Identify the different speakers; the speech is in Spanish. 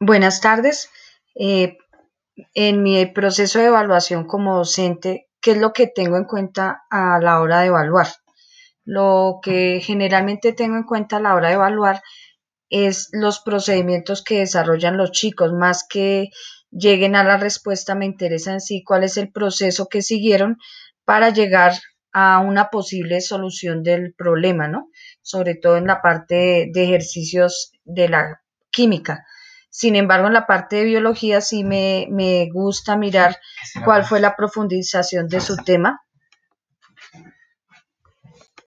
Speaker 1: Buenas tardes. Eh, en mi proceso de evaluación como docente, ¿qué es lo que tengo en cuenta a la hora de evaluar? Lo que generalmente tengo en cuenta a la hora de evaluar es los procedimientos que desarrollan los chicos, más que lleguen a la respuesta, me interesa en sí cuál es el proceso que siguieron para llegar a una posible solución del problema, ¿no? Sobre todo en la parte de ejercicios de la química. Sin embargo, en la parte de biología sí me, gusta mirar cuál fue la profundización de su tema,